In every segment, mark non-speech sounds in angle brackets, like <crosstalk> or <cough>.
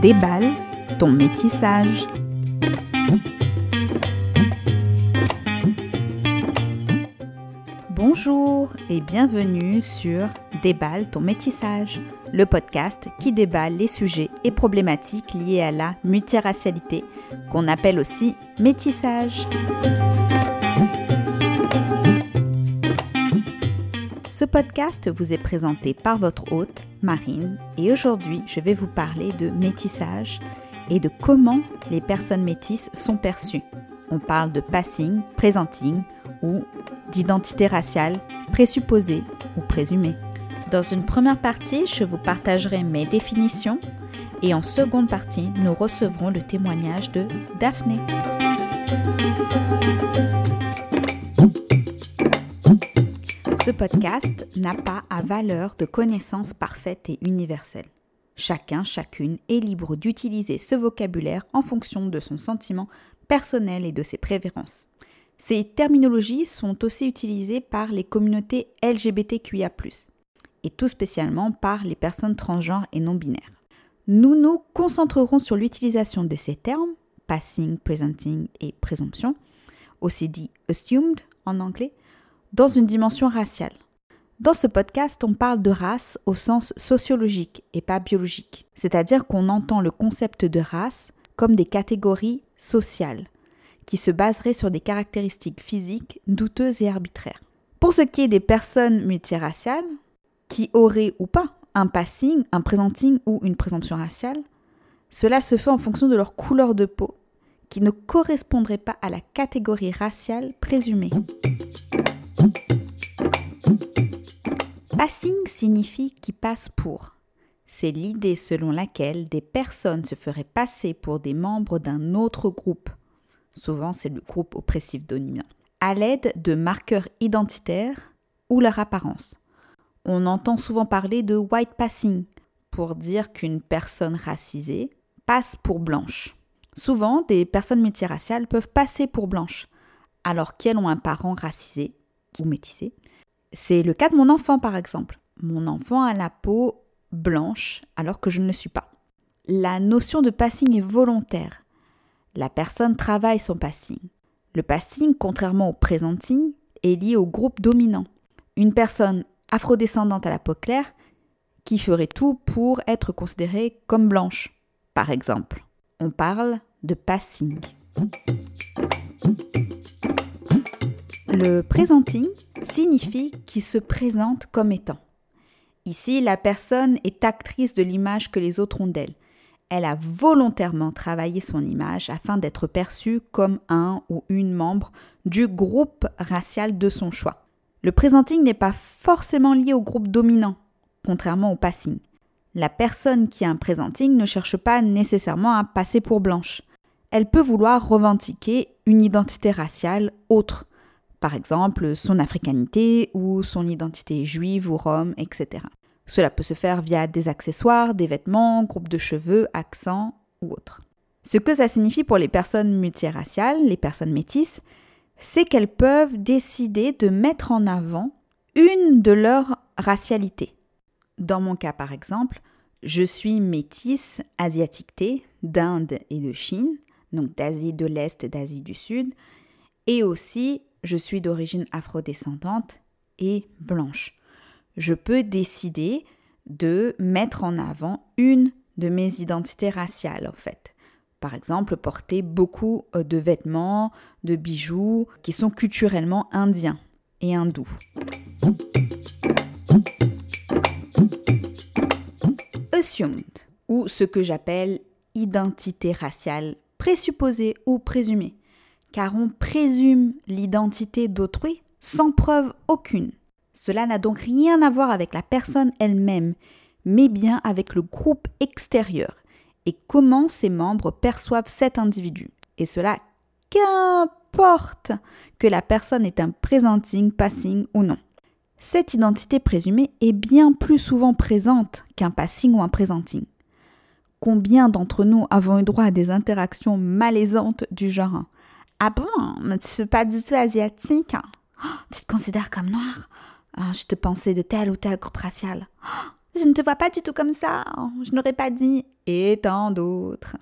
Déballe ton métissage. Bonjour et bienvenue sur Déballe ton métissage, le podcast qui déballe les sujets et problématiques liés à la multiracialité, qu'on appelle aussi métissage. Podcast vous est présenté par votre hôte, Marine, et aujourd'hui je vais vous parler de métissage et de comment les personnes métisses sont perçues. On parle de passing, presenting ou d'identité raciale, présupposée ou présumée. Dans une première partie, je vous partagerai mes définitions et en seconde partie, nous recevrons le témoignage de Daphné. Ce podcast n'a pas à valeur de connaissance parfaite et universelle. Chacun, chacune est libre d'utiliser ce vocabulaire en fonction de son sentiment personnel et de ses préférences. Ces terminologies sont aussi utilisées par les communautés LGBTQIA, et tout spécialement par les personnes transgenres et non binaires. Nous nous concentrerons sur l'utilisation de ces termes, passing, presenting et présomption, aussi dit assumed en anglais, dans une dimension raciale. Dans ce podcast, on parle de race au sens sociologique et pas biologique, c'est-à-dire qu'on entend le concept de race comme des catégories sociales, qui se baseraient sur des caractéristiques physiques douteuses et arbitraires. Pour ce qui est des personnes multiraciales, qui auraient ou pas un passing, un presenting ou une présomption raciale, cela se fait en fonction de leur couleur de peau, qui ne correspondrait pas à la catégorie raciale présumée. Passing signifie qui passe pour. C'est l'idée selon laquelle des personnes se feraient passer pour des membres d'un autre groupe, souvent c'est le groupe oppressif dominant, à l'aide de marqueurs identitaires ou leur apparence. On entend souvent parler de white passing pour dire qu'une personne racisée passe pour blanche. Souvent, des personnes multiraciales peuvent passer pour blanches, alors qu'elles ont un parent racisé ou métissé. C'est le cas de mon enfant, par exemple. Mon enfant a la peau blanche, alors que je ne le suis pas. La notion de passing est volontaire. La personne travaille son passing. Le passing, contrairement au presenting, est lié au groupe dominant. Une personne afrodescendante à la peau claire qui ferait tout pour être considérée comme blanche, par exemple. On parle de passing. Le presenting signifie qui se présente comme étant. Ici, la personne est actrice de l'image que les autres ont d'elle. Elle a volontairement travaillé son image afin d'être perçue comme un ou une membre du groupe racial de son choix. Le presenting n'est pas forcément lié au groupe dominant, contrairement au passing. La personne qui a un presenting ne cherche pas nécessairement à passer pour blanche. Elle peut vouloir revendiquer une identité raciale autre, par exemple son africanité ou son identité juive ou rome, etc. Cela peut se faire via des accessoires, des vêtements, groupes de cheveux, accents ou autres. Ce que ça signifie pour les personnes multiraciales, les personnes métisses, c'est qu'elles peuvent décider de mettre en avant une de leurs racialités. Dans mon cas, par exemple, je suis métisse asiatique d'Inde et de Chine, donc d'Asie de l'Est et d'Asie du Sud, et aussi je suis d'origine afrodescendante et blanche. Je peux décider de mettre en avant une de mes identités raciales, en fait. Par exemple, porter beaucoup euh, de vêtements, de bijoux qui sont culturellement indiens et hindous. Assumed, ou ce que j'appelle identité raciale présupposée ou présumée car on présume l'identité d'autrui sans preuve aucune. Cela n'a donc rien à voir avec la personne elle-même, mais bien avec le groupe extérieur et comment ses membres perçoivent cet individu? Et cela qu'importe que la personne ait un presenting, passing ou non. Cette identité présumée est bien plus souvent présente qu'un passing ou un presenting. Combien d'entre nous avons eu droit à des interactions malaisantes du genre? Ah bon, mais tu pas du tout asiatique. Oh, tu te considères comme noir. Ah, je te pensais de tel ou tel groupe racial. Oh, je ne te vois pas du tout comme ça, je n'aurais pas dit, et tant d'autres.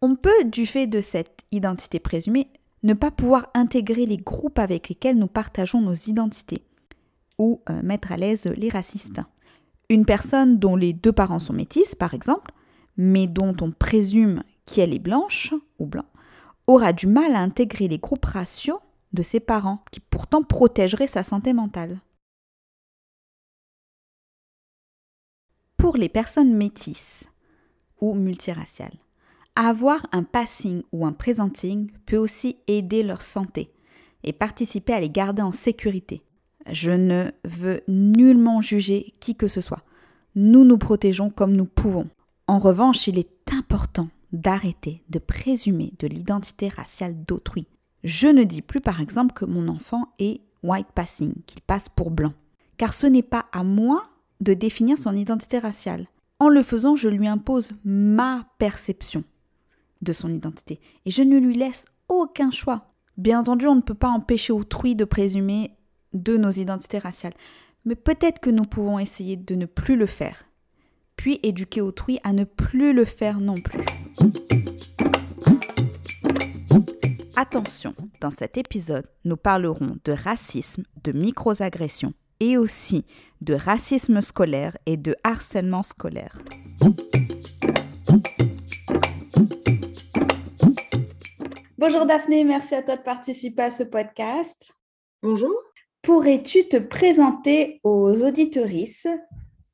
On peut, du fait de cette identité présumée, ne pas pouvoir intégrer les groupes avec lesquels nous partageons nos identités, ou euh, mettre à l'aise les racistes. Une personne dont les deux parents sont métis, par exemple, mais dont on présume qu'elle est blanche ou blanc, aura du mal à intégrer les groupes raciaux de ses parents, qui pourtant protégeraient sa santé mentale. Pour les personnes métisses ou multiraciales, avoir un passing ou un presenting peut aussi aider leur santé et participer à les garder en sécurité. Je ne veux nullement juger qui que ce soit. Nous nous protégeons comme nous pouvons. En revanche, il est important d'arrêter de présumer de l'identité raciale d'autrui. Je ne dis plus par exemple que mon enfant est white passing, qu'il passe pour blanc, car ce n'est pas à moi de définir son identité raciale. En le faisant, je lui impose ma perception de son identité et je ne lui laisse aucun choix. Bien entendu, on ne peut pas empêcher autrui de présumer de nos identités raciales, mais peut-être que nous pouvons essayer de ne plus le faire, puis éduquer autrui à ne plus le faire non plus. Attention, dans cet épisode, nous parlerons de racisme, de microagressions et aussi de racisme scolaire et de harcèlement scolaire. Bonjour Daphné, merci à toi de participer à ce podcast. Bonjour. Pourrais-tu te présenter aux auditorices,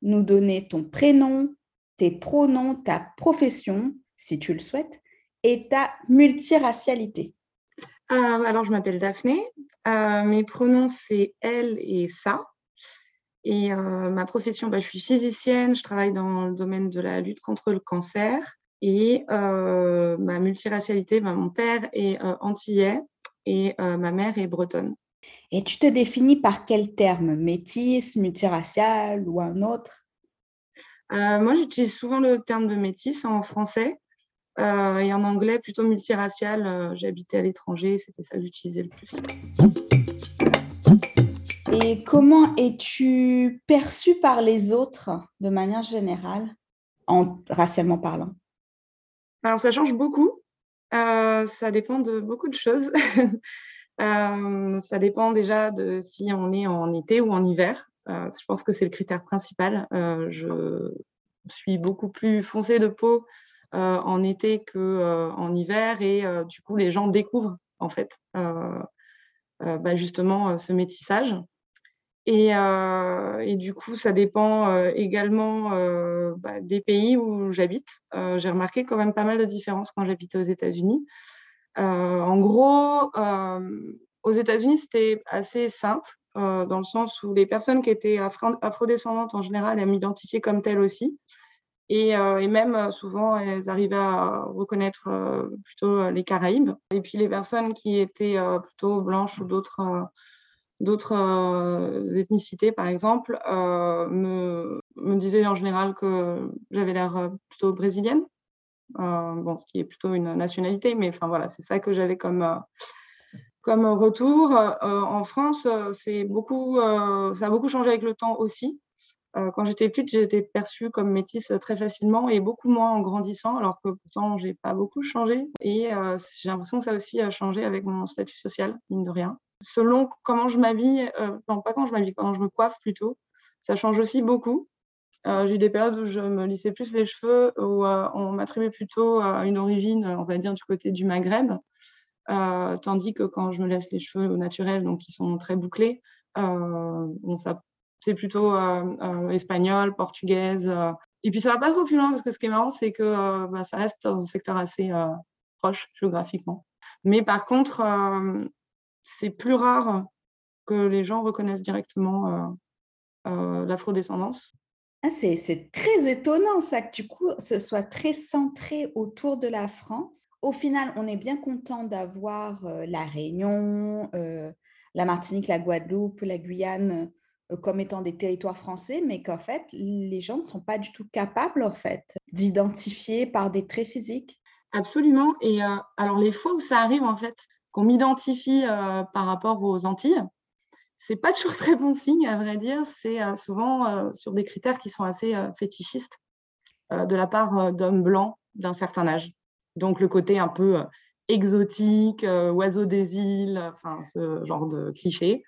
nous donner ton prénom, tes pronoms, ta profession, si tu le souhaites, et ta multiracialité euh, Alors, je m'appelle Daphné. Euh, mes pronoms, c'est elle et ça. Et euh, ma profession, bah, je suis physicienne, je travaille dans le domaine de la lutte contre le cancer. Et ma multiracialité, bah, mon père est antillais et ma mère est bretonne. Et tu te définis par quel terme? Métis, multiracial ou un autre? Moi, j'utilise souvent le terme de métis en français. Et en anglais, plutôt multiracial. J'habitais à l'étranger, c'était ça que j'utilisais le plus. Et comment es-tu perçue par les autres de manière générale, en racialement parlant? Alors, ça change beaucoup. Euh, ça dépend de beaucoup de choses. <laughs> Euh, ça dépend déjà de si on est en été ou en hiver. Euh, je pense que c'est le critère principal. je suis beaucoup plus foncée de peau en été qu'en hiver et du coup, les gens découvrent en fait bah, justement ce métissage. Et, du coup, ça dépend également bah, des pays où j'habite. J'ai remarqué quand même pas mal de différences quand j'habitais aux États-Unis. en gros, aux États-Unis, c'était assez simple, dans le sens où les personnes qui étaient afrodescendantes en général, elles m'identifiaient comme telles aussi. Et, et, même souvent, elles arrivaient à reconnaître plutôt les Caraïbes. Et puis les personnes qui étaient plutôt blanches ou d'autres d'autres euh, ethnicités, par exemple, euh, me, disaient en général que j'avais l'air euh, plutôt brésilienne, bon, ce qui est plutôt une nationalité, mais enfin voilà, c'est ça que j'avais comme, comme retour. en France, c'est beaucoup, ça a beaucoup changé avec le temps aussi. Quand j'étais petite, j'étais perçue comme métisse très facilement et beaucoup moins en grandissant, alors que pourtant, j'ai pas beaucoup changé. Et j'ai l'impression que ça aussi a changé avec mon statut social, mine de rien selon comment je m'habille, euh, non pas quand je m'habille, quand je me coiffe plutôt, ça change aussi beaucoup. Euh, j'ai eu des périodes où je me lissais plus les cheveux, où euh, on m'attribuait plutôt à une origine, on va dire, du côté du Maghreb, tandis que quand je me laisse les cheveux au naturel, donc qui sont très bouclés, ça, c'est plutôt espagnol, portugaise. et puis ça va pas trop plus loin, parce que ce qui est marrant, c'est que bah, ça reste dans un secteur assez proche géographiquement. Mais par contre, c'est plus rare que les gens reconnaissent directement euh, euh, l'afrodescendance. Ah, c'est très étonnant ça que du coup ce soit très centré autour de la France. Au final, on est bien content d'avoir euh, la Réunion, la Martinique, la Guadeloupe, la Guyane comme étant des territoires français, mais qu'en fait les gens ne sont pas du tout capables en fait d'identifier par des traits physiques. Absolument. Et alors les fois où ça arrive en fait, qu'on m'identifie euh, par rapport aux Antilles, c'est pas <laughs> toujours très bon signe, à vrai dire. C'est souvent sur des critères qui sont assez fétichistes de la part d'hommes blancs d'un certain âge. Donc le côté un peu exotique, oiseau des îles, enfin ce genre de cliché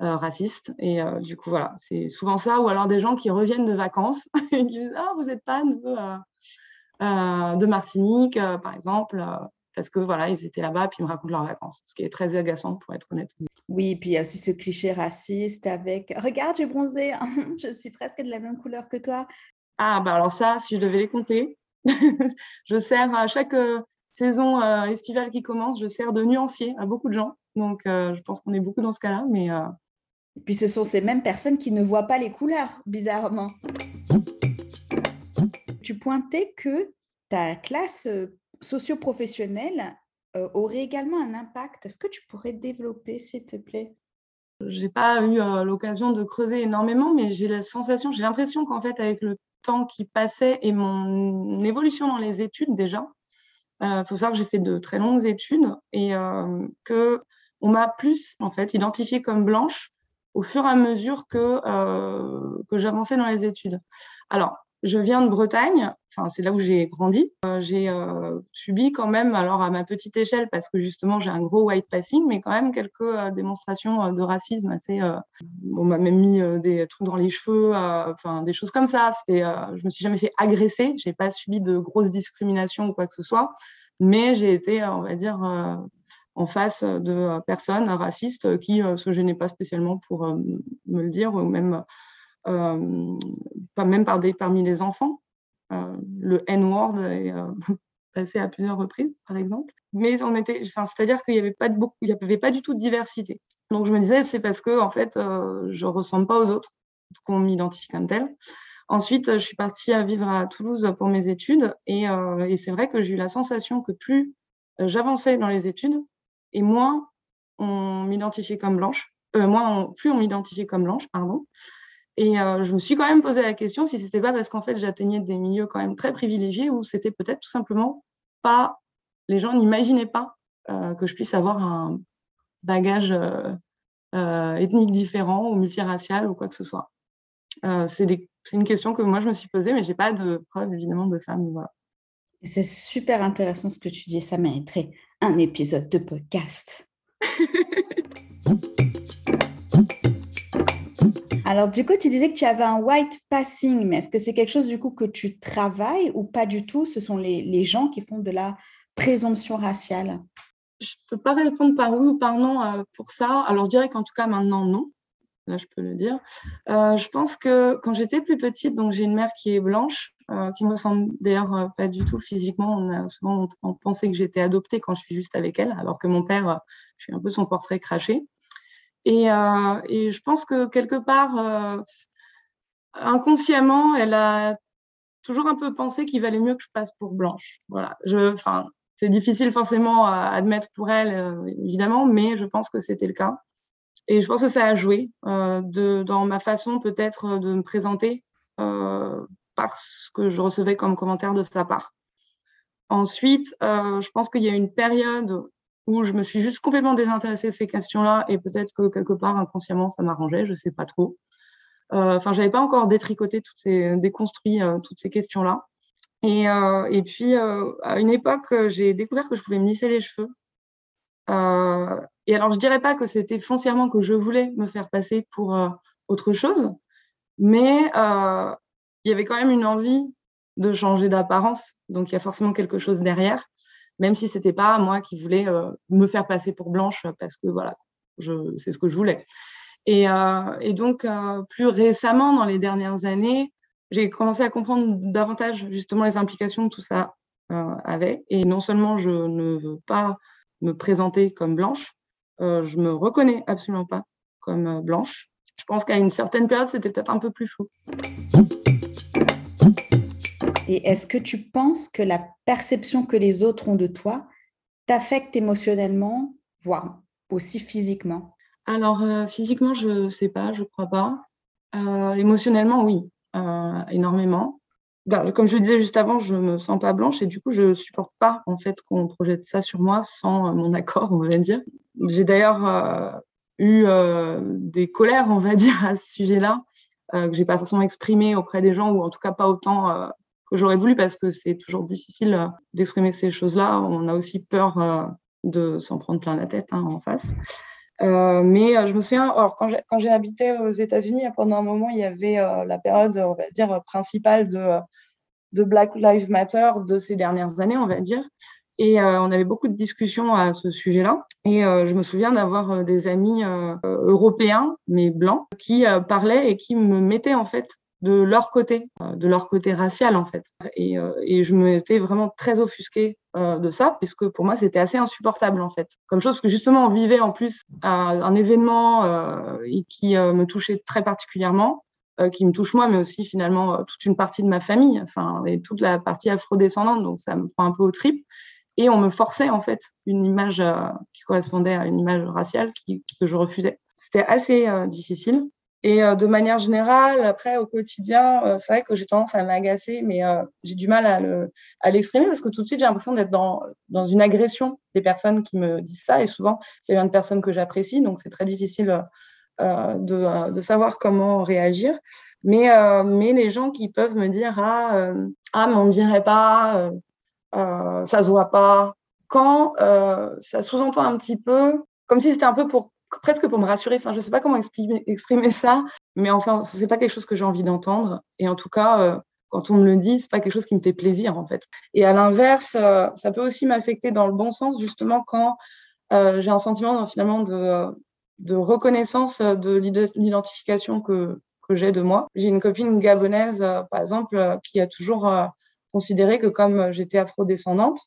raciste. Et du coup, voilà, c'est souvent ça. Ou alors des gens qui reviennent de vacances <laughs> et qui disent Ah, vous êtes pas de, de Martinique, par exemple parce que voilà, ils étaient là-bas, puis ils me racontent leurs vacances, ce qui est très agaçant pour être honnête. Oui, puis il y a aussi ce cliché raciste avec Regarde, j'ai bronzé, <laughs> je suis presque de la même couleur que toi. Ah, bah alors ça, si je devais les compter, <laughs> je sers à chaque euh, saison euh, estivale qui commence, je sers de nuancier à beaucoup de gens. Donc, euh, je pense qu'on est beaucoup dans ce cas-là. Mais, Et puis, ce sont ces mêmes personnes qui ne voient pas les couleurs, bizarrement. Tu pointais que ta classe socio-professionnelle euh, aurait également un impact. Est-ce que tu pourrais développer, s'il te plaît? J'ai pas eu euh, l'occasion de creuser énormément, mais j'ai la sensation, j'ai l'impression qu'en fait, avec le temps qui passait et mon évolution dans les études déjà, il euh, faut savoir que j'ai fait de très longues études et que on m'a plus en fait identifiée comme blanche au fur et à mesure que, que j'avançais dans les études. Alors, je viens de Bretagne, enfin c'est là où j'ai grandi. Euh, j'ai euh, subi quand même, alors à ma petite échelle, parce que justement j'ai un gros white passing, mais quand même quelques euh, démonstrations de racisme assez. on m'a même mis des trucs dans les cheveux, enfin des choses comme ça. C'était, je me suis jamais fait agresser, j'ai pas subi de grosses discriminations ou quoi que ce soit, mais j'ai été, on va dire. En face de personnes racistes qui se gênaient pas spécialement pour me le dire ou même euh, même parmi les enfants. Euh, le N-word est euh, <laughs> passé à plusieurs reprises, par exemple. Mais on était, enfin, c'est-à-dire qu'il n'y avait pas avait pas du tout de diversité. Donc je me disais, c'est parce que en fait, euh, je ressemble pas aux autres qu'on m'identifie comme tel. Ensuite, je suis partie à vivre à Toulouse pour mes études et, euh, et c'est vrai que j'ai eu la sensation que plus j'avançais dans les études et moins on m'identifiait comme blanche, euh, plus on m'identifiait comme blanche, pardon. Et euh, je me suis quand même posé la question si c'était pas parce qu'en fait j'atteignais des milieux quand même très privilégiés ou c'était peut-être tout simplement pas, les gens n'imaginaient pas euh, que je puisse avoir un bagage ethnique différent ou multiracial ou quoi que ce soit. c'est une question que moi je me suis posée, mais j'ai pas de preuve évidemment de ça. Voilà. C'est super intéressant ce que tu dis, ça mériterait un épisode de podcast. <laughs> Alors, du coup, tu disais que tu avais un white passing, mais est-ce que c'est quelque chose du coup que tu travailles ou pas du tout? Ce sont les, gens qui font de la présomption raciale. Je ne peux pas répondre par oui ou par non euh, pour ça. Alors, je dirais qu'en tout cas, maintenant, non. Là, je peux le dire. Euh, je pense que quand j'étais plus petite, donc j'ai une mère qui est blanche, euh, qui me ressemble d'ailleurs pas du tout physiquement. On a souvent pensé que j'étais adoptée quand je suis juste avec elle, alors que mon père, je suis un peu son portrait craché. Et, euh, je pense que quelque part, euh, inconsciemment, elle a toujours un peu pensé qu'il valait mieux que je passe pour blanche. Voilà. Je, c'est difficile forcément à admettre pour elle, euh, évidemment, mais je pense que c'était le cas. Et je pense que ça a joué euh, de, dans ma façon peut-être de me présenter euh, parce que je recevais comme commentaire de sa part. Ensuite, euh, je pense qu'il y a une période où je me suis juste complètement désintéressée de ces questions-là et peut-être que quelque part inconsciemment ça m'arrangeait, je sais pas trop. Euh, enfin, j'avais pas encore détricoté déconstruit euh, toutes ces questions-là. Et, euh, et puis à une époque, j'ai découvert que je pouvais me lisser les cheveux. et alors, je dirais pas que c'était foncièrement que je voulais me faire passer pour autre chose, mais il y avait quand même une envie de changer d'apparence. Donc, il y a forcément quelque chose derrière même si c'était pas moi qui voulais euh, me faire passer pour blanche parce que voilà, c'est ce que je voulais. Et, euh, donc, euh, plus récemment, dans les dernières années, j'ai commencé à comprendre davantage justement les implications que tout ça avait. Et non seulement je ne veux pas me présenter comme blanche, je me reconnais absolument pas comme blanche. Je pense qu'à une certaine période, c'était peut-être un peu plus flou. Et est-ce que tu penses que la perception que les autres ont de toi t'affecte émotionnellement, voire aussi physiquement? Alors, euh, physiquement, je ne sais pas, je ne crois pas. Euh, émotionnellement, oui, euh, énormément. Bah, comme je le disais juste avant, je ne me sens pas blanche et du coup, je ne supporte pas en fait qu'on projette ça sur moi sans mon accord, on va dire. J'ai d'ailleurs eu des colères, on va dire, à ce sujet-là, que j'ai pas forcément exprimé auprès des gens, ou en tout cas pas autant que j'aurais voulu, parce que c'est toujours difficile d'exprimer ces choses-là. On a aussi peur de s'en prendre plein la tête hein, en face. Euh, mais euh, je me souviens, alors, quand j'ai habité aux États-Unis, pendant un moment, il y avait euh, la période, on va dire, principale de, de Black Lives Matter de ces dernières années, on va dire. Et on avait beaucoup de discussions à ce sujet-là. Et je me souviens d'avoir des amis européens, mais blancs, qui parlaient et qui me mettaient en fait de leur côté, euh, de leur côté racial en fait. Et, euh, je m'étais vraiment très offusquée euh, de ça, puisque pour moi c'était assez insupportable en fait. Comme chose que justement on vivait en plus un, un événement qui me touchait très particulièrement, qui me touche moi, mais aussi finalement toute une partie de ma famille, enfin et toute la partie afrodescendante, donc ça me prend un peu au trip. Et on me forçait en fait une image qui correspondait à une image raciale que je refusais. C'était assez difficile. Et euh, de manière générale, après, au quotidien, euh, c'est vrai que j'ai tendance à m'agacer, mais euh, j'ai du mal à l'exprimer parce que tout de suite, j'ai l'impression d'être dans, dans une agression des personnes qui me disent ça. Et souvent, c'est une personne que j'apprécie, donc c'est très difficile de, de, savoir comment réagir. Mais, mais les gens qui peuvent me dire Ah, ah mais on ne dirait pas, ça se voit pas, quand ça sous-entend un petit peu, comme si c'était un peu pour presque pour me rassurer. Enfin, je sais pas comment exprimer, ça, mais enfin, ce n'est pas quelque chose que j'ai envie d'entendre. Et en tout cas, euh, quand on me le dit, ce n'est pas quelque chose qui me fait plaisir, en fait. Et à l'inverse, euh, ça peut aussi m'affecter dans le bon sens, justement, quand euh, j'ai un sentiment finalement de, de reconnaissance de l'identification que, que j'ai de moi. J'ai une copine gabonaise, par exemple, qui a toujours considéré que comme j'étais afrodescendante,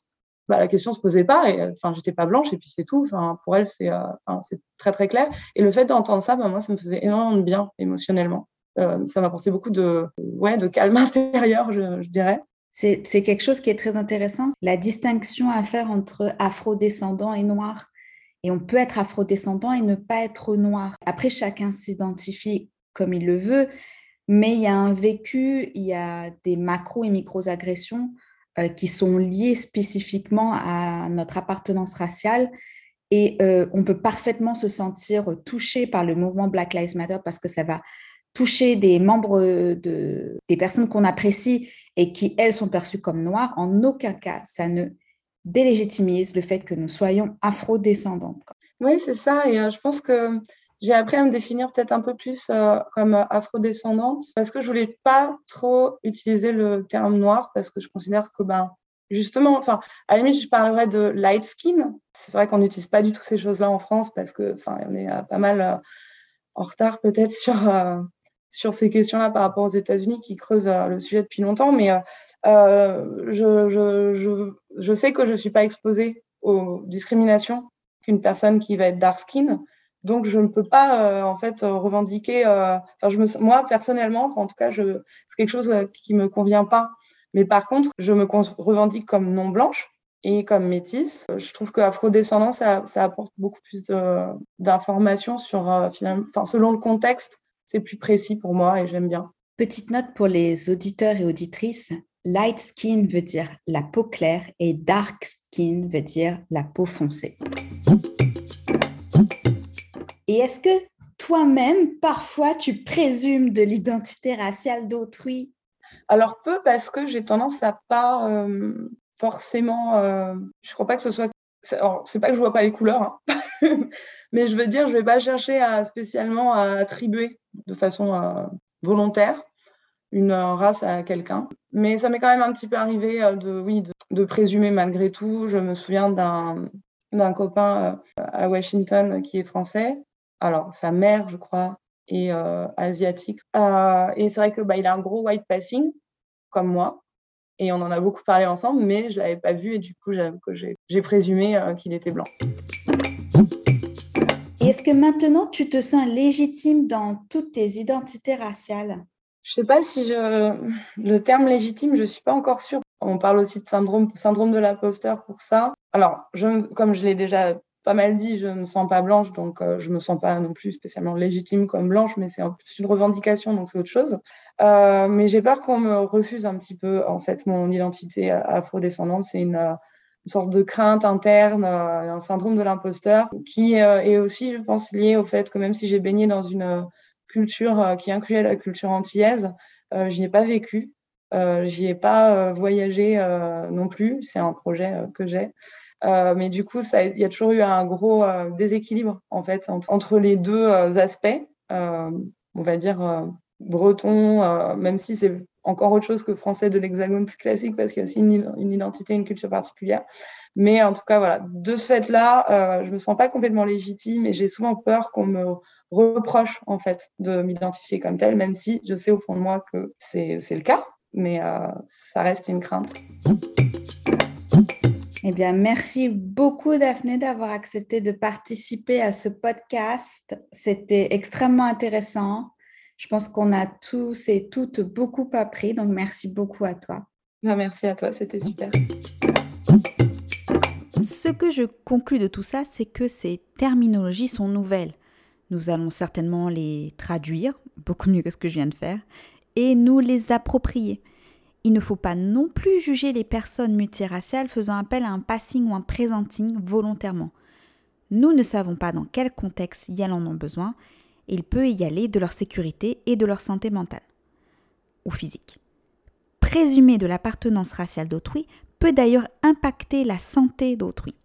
bah, la question se posait pas. Et enfin, j'étais pas blanche et puis c'est tout. Enfin, pour elle, c'est euh, c'est très très clair. Et le fait d'entendre ça, bah, moi, ça me faisait énormément de bien émotionnellement. Euh, ça m'apportait beaucoup de ouais de calme <laughs> intérieur, je, je dirais. C'est quelque chose qui est très intéressant, la distinction à faire entre afrodescendant et noir. Et on peut être afrodescendant et ne pas être noir. Après, chacun s'identifie comme il le veut, mais il y a un vécu, il y a des macro et micro-agressions euh, qui sont liées spécifiquement à notre appartenance raciale. Et euh, on peut parfaitement se sentir touché par le mouvement Black Lives Matter parce que ça va toucher des membres de, des personnes qu'on apprécie et qui, elles, sont perçues comme noires. En aucun cas, ça ne délégitimise le fait que nous soyons afro-descendantes. Oui, c'est ça. Et euh, je pense que j'ai appris à me définir peut-être un peu plus euh, comme afrodescendante parce que je voulais pas trop utiliser le terme noir parce que je considère que ben justement, enfin à la limite je parlerais de light skin. C'est vrai qu'on n'utilise pas du tout ces choses-là en France parce que enfin on est euh, pas mal euh, en retard peut-être <laughs> sur sur ces questions-là par rapport aux États-Unis qui creusent le sujet depuis longtemps, mais je, je, je, je sais que je suis pas exposée aux discriminations qu'une personne qui va être dark skin. Donc, je ne peux pas, euh, en fait, euh, revendiquer. Euh, je me, moi, personnellement, en tout cas, c'est quelque chose qui me convient pas. Mais par contre, je me revendique comme non blanche et comme métisse. Je trouve que afrodescendant, ça, ça apporte beaucoup plus d'informations sur, finalement, enfin, selon le contexte, c'est plus précis pour moi et j'aime bien. Petite note pour les auditeurs et auditrices. Light skin veut dire la peau claire et dark skin veut dire la peau foncée. Et est-ce que toi-même, parfois, tu présumes de l'identité raciale d'autrui? Alors peu, parce que j'ai tendance à pas euh, forcément. Euh, je crois pas que ce soit. C'est pas que je vois pas les couleurs, hein. <laughs> mais je veux dire, je vais pas chercher à spécialement à attribuer de façon euh, volontaire une race à quelqu'un. Mais ça m'est quand même un petit peu arrivé de, oui, de, présumer malgré tout. Je me souviens d'un d'un copain à Washington qui est français alors sa mère, je crois, est euh, asiatique. Euh, et c'est vrai que bah, il a un gros white passing, comme moi. Et on en a beaucoup parlé ensemble, mais je ne l'avais pas vu et du coup, j'ai présumé euh, qu'il était blanc. Est-ce que maintenant, tu te sens légitime dans toutes tes identités raciales? Je ne sais pas si je... le terme légitime, je ne suis pas encore sûre. On parle aussi de syndrome, syndrome de l'imposteur pour ça. Alors, je, comme je l'ai déjà pas mal dit, je ne me sens pas blanche, donc euh, je me sens pas non plus spécialement légitime comme blanche, mais c'est une revendication, donc c'est autre chose. Euh, mais j'ai peur qu'on me refuse un petit peu, en fait, mon identité afro-descendante. C'est une, sorte de crainte interne, un syndrome de l'imposteur, qui est aussi, je pense, lié au fait que même si j'ai baigné dans une culture qui incluait la culture antillaise, je n'y ai pas vécu. Euh, j'y ai pas voyagé non plus. C'est un projet que j'ai. Mais du coup, il y a toujours eu un gros déséquilibre en fait entre, les deux aspects. on va dire breton, même si c'est encore autre chose que français de l'hexagone plus classique parce qu'il y a aussi une, identité, une culture particulière. Mais en tout cas, voilà, de ce fait-là, euh, je me sens pas complètement légitime et j'ai souvent peur qu'on me reproche en fait de m'identifier comme telle, même si je sais au fond de moi que c'est le cas, mais euh, ça reste une crainte. Eh bien, merci beaucoup, Daphné, d'avoir accepté de participer à ce podcast. C'était extrêmement intéressant. Je pense qu'on a tous et toutes beaucoup appris, donc merci beaucoup à toi. Ah, merci à toi, c'était super. Ce que je conclus de tout ça, c'est que ces terminologies sont nouvelles. Nous allons certainement les traduire, beaucoup mieux que ce que je viens de faire, et nous les approprier. Il ne faut pas non plus juger les personnes multiraciales faisant appel à un passing ou un presenting volontairement. Nous ne savons pas dans quel contexte elles en ont besoin il peut y aller de leur sécurité et de leur santé mentale ou physique. Présumer de l'appartenance raciale d'autrui peut d'ailleurs impacter la santé d'autrui,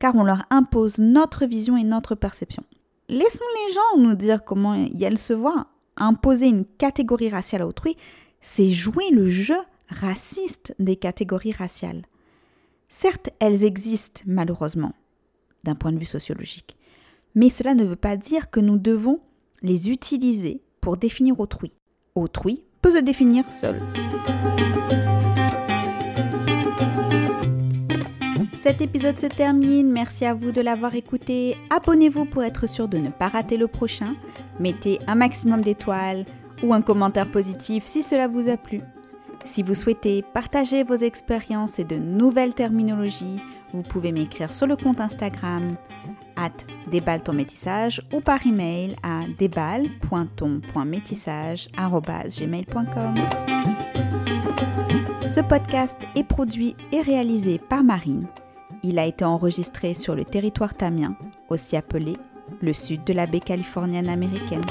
car on leur impose notre vision et notre perception. Laissons les gens nous dire comment elles se voient. Imposer une catégorie raciale à autrui, c'est jouer le jeu raciste des catégories raciales. Certes, elles existent malheureusement, d'un point de vue sociologique, mais cela ne veut pas dire que nous devons les utiliser pour définir autrui. Autrui peut se définir seul. Cet épisode se termine, merci à vous de l'avoir écouté. Abonnez-vous pour être sûr de ne pas rater le prochain. Mettez un maximum d'étoiles ou un commentaire positif si cela vous a plu. Si vous souhaitez partager vos expériences et de nouvelles terminologies, vous pouvez m'écrire sur le compte Instagram at métissage ou par email à déballe.ton.métissage.gmail.com Ce podcast est produit et réalisé par Marine. Il a été enregistré sur le territoire tamien, aussi appelé le sud de la baie californienne américaine.